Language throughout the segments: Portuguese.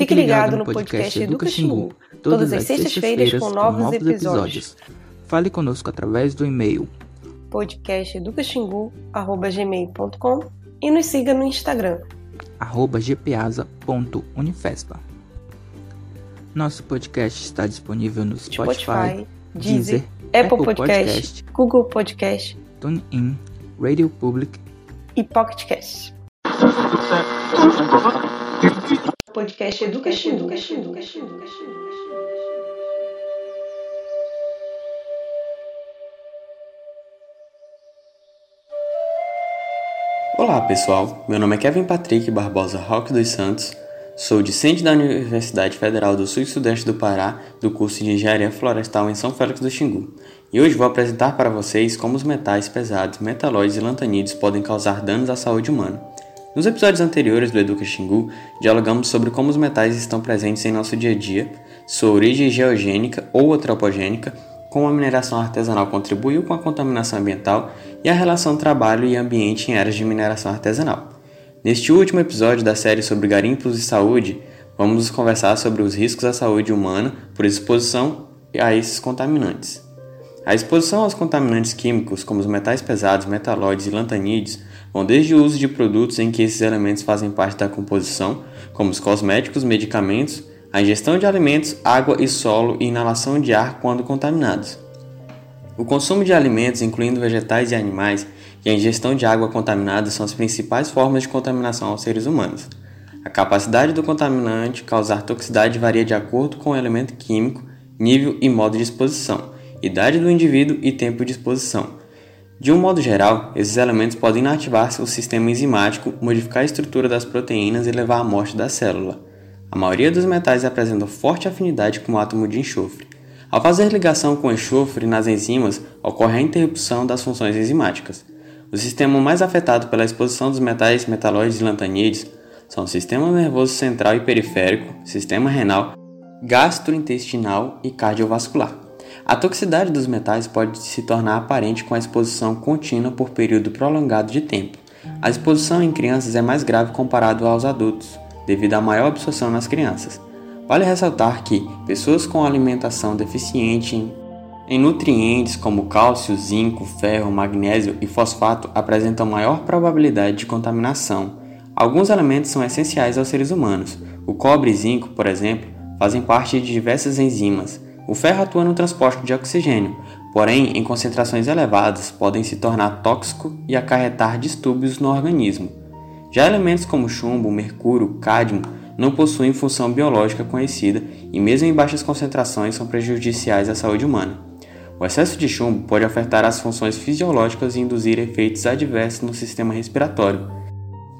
Fique ligado no podcast Educa Xingu, todas as sextas-feiras com novos episódios. Fale conosco através do e-mail podcasteducaxingu.gmail.com e nos siga no Instagram gpasa.unifespa. Nosso podcast está disponível no Spotify, Spotify Deezer, Apple, Apple Podcast, Podcast, Google Podcast, TuneIn, Radio Public e Pocket Cast. Podcast Educa. Olá pessoal, meu nome é Kevin Patrick Barbosa Roque dos Santos, sou discente da Universidade Federal do Sul e Sudeste do Pará, do curso de Engenharia Florestal em São Félix do Xingu, e hoje vou apresentar para vocês como os metais pesados, metalóides e lantanídeos podem causar danos à saúde humana. Nos episódios anteriores do Educa Xingu, dialogamos sobre como os metais estão presentes em nosso dia a dia, sua origem geogênica ou antropogênica, como a mineração artesanal contribuiu com a contaminação ambiental e a relação trabalho e ambiente em áreas de mineração artesanal. Neste último episódio da série sobre garimpos e saúde, vamos conversar sobre os riscos à saúde humana por exposição a esses contaminantes. A exposição aos contaminantes químicos, como os metais pesados, metalóides e lantanídeos, vão desde o uso de produtos em que esses elementos fazem parte da composição, como os cosméticos, medicamentos, a ingestão de alimentos, água e solo e inalação de ar quando contaminados. O consumo de alimentos, incluindo vegetais e animais, e a ingestão de água contaminada são as principais formas de contaminação aos seres humanos. A capacidade do contaminante causar toxicidade varia de acordo com o elemento químico, nível e modo de exposição, idade do indivíduo e tempo de exposição. De um modo geral, esses elementos podem inativar o sistema enzimático, modificar a estrutura das proteínas e levar à morte da célula. A maioria dos metais apresenta forte afinidade com o átomo de enxofre. Ao fazer ligação com enxofre nas enzimas, ocorre a interrupção das funções enzimáticas. O sistema mais afetado pela exposição dos metais metalóides e lantanídeos são o sistema nervoso central e periférico, sistema renal, gastrointestinal e cardiovascular. A toxicidade dos metais pode se tornar aparente com a exposição contínua por período prolongado de tempo. A exposição em crianças é mais grave comparado aos adultos devido à maior absorção nas crianças. Vale ressaltar que pessoas com alimentação deficiente em nutrientes como cálcio, zinco, ferro, magnésio e fosfato apresentam maior probabilidade de contaminação. Alguns elementos são essenciais aos seres humanos. O cobre e zinco, por exemplo, fazem parte de diversas enzimas. O ferro atua no transporte de oxigênio, porém, em concentrações elevadas, podem se tornar tóxico e acarretar distúrbios no organismo. Já elementos como chumbo, mercúrio, cádmio não possuem função biológica conhecida e, mesmo em baixas concentrações, são prejudiciais à saúde humana. O excesso de chumbo pode afetar as funções fisiológicas e induzir efeitos adversos no sistema respiratório.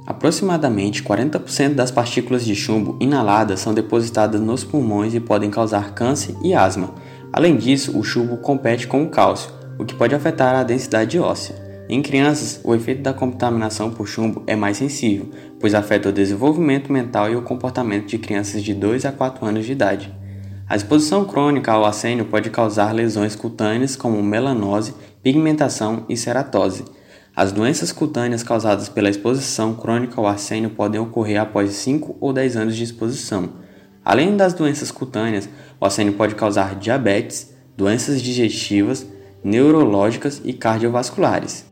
Aproximadamente 40% das partículas de chumbo inaladas são depositadas nos pulmões e podem causar câncer e asma. Além disso, o chumbo compete com o cálcio, o que pode afetar a densidade óssea. Em crianças, o efeito da contaminação por chumbo é mais sensível, pois afeta o desenvolvimento mental e o comportamento de crianças de 2 a 4 anos de idade. A exposição crônica ao arsênio pode causar lesões cutâneas como melanose, pigmentação e ceratose. As doenças cutâneas causadas pela exposição crônica ao arsênio podem ocorrer após 5 ou 10 anos de exposição. Além das doenças cutâneas, o arsênio pode causar diabetes, doenças digestivas, neurológicas e cardiovasculares.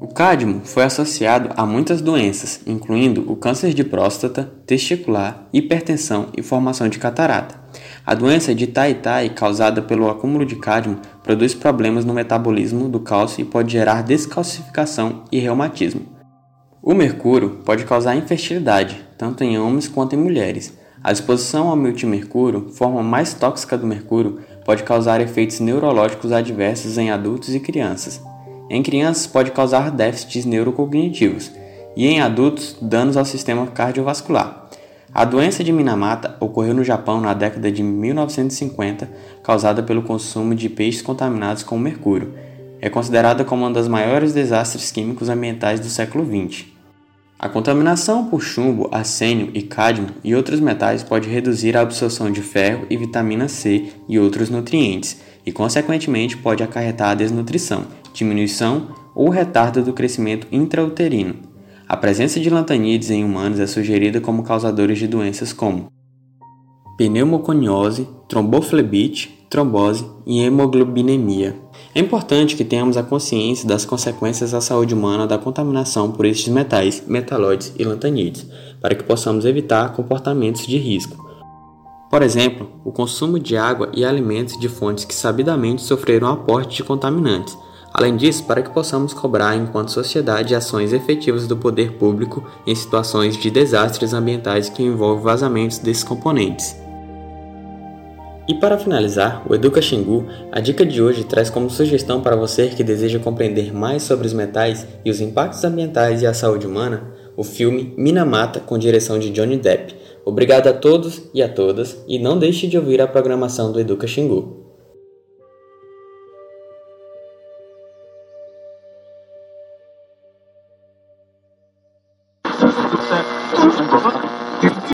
O cádmio foi associado a muitas doenças, incluindo o câncer de próstata, testicular, hipertensão e formação de catarata. A doença de Tai-Tai, causada pelo acúmulo de cádmio, produz problemas no metabolismo do cálcio e pode gerar descalcificação e reumatismo. O mercúrio pode causar infertilidade, tanto em homens quanto em mulheres. A exposição ao multimercúrio, forma mais tóxica do mercúrio, pode causar efeitos neurológicos adversos em adultos e crianças, em crianças, pode causar déficits neurocognitivos e em adultos, danos ao sistema cardiovascular. A doença de Minamata ocorreu no Japão na década de 1950, causada pelo consumo de peixes contaminados com mercúrio. É considerada como um dos maiores desastres químicos ambientais do século XX. A contaminação por chumbo, arsênio e cádmio e outros metais pode reduzir a absorção de ferro e vitamina C e outros nutrientes, e consequentemente pode acarretar a desnutrição diminuição ou retardo do crescimento intrauterino. A presença de lantanídeos em humanos é sugerida como causadores de doenças como pneumoconiose, tromboflebite, trombose e hemoglobinemia. É importante que tenhamos a consciência das consequências à saúde humana da contaminação por estes metais, metalóides e lantanídeos, para que possamos evitar comportamentos de risco. Por exemplo, o consumo de água e alimentos de fontes que sabidamente sofreram aporte de contaminantes. Além disso, para que possamos cobrar enquanto sociedade ações efetivas do poder público em situações de desastres ambientais que envolvem vazamentos desses componentes. E para finalizar, o Educa Xingu, a dica de hoje traz como sugestão para você que deseja compreender mais sobre os metais e os impactos ambientais e a saúde humana, o filme Minamata com direção de Johnny Depp. Obrigado a todos e a todas e não deixe de ouvir a programação do Educa Xingu.